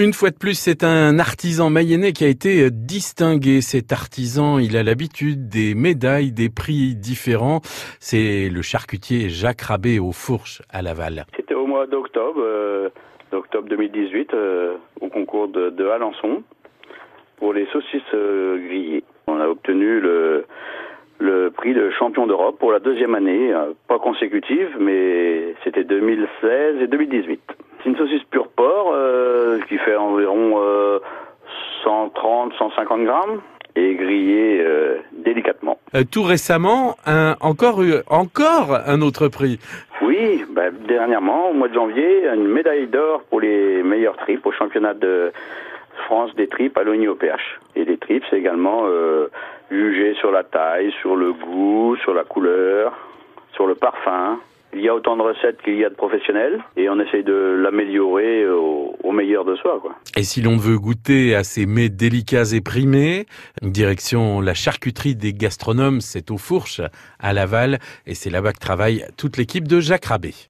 Une fois de plus, c'est un artisan mayennais qui a été euh, distingué. Cet artisan, il a l'habitude des médailles, des prix différents. C'est le charcutier Jacques Rabé aux Fourches à Laval. C'était au mois d'octobre, euh, d'octobre 2018, euh, au concours de, Alençon, pour les saucisses euh, grillées. On a obtenu le, le prix de champion d'Europe pour la deuxième année, pas consécutive, mais c'était 2016 et 2018. C'est une saucisse pure porc fait environ euh, 130-150 grammes et grillée euh, délicatement. Euh, tout récemment, un, encore, un autre prix. Oui, bah, dernièrement, au mois de janvier, une médaille d'or pour les meilleures tripes au championnat de France des tripes à l'ONI OPH. Et les tripes, c'est également euh, jugé sur la taille, sur le goût, sur la couleur, sur le parfum. Il y a autant de recettes qu'il y a de professionnels et on essaye de l'améliorer au, meilleur de soi. Quoi. Et si l'on veut goûter à ces mets délicats et primés, direction la charcuterie des gastronomes, c'est aux Fourches à Laval, et c'est là-bas que travaille toute l'équipe de Jacques Rabé.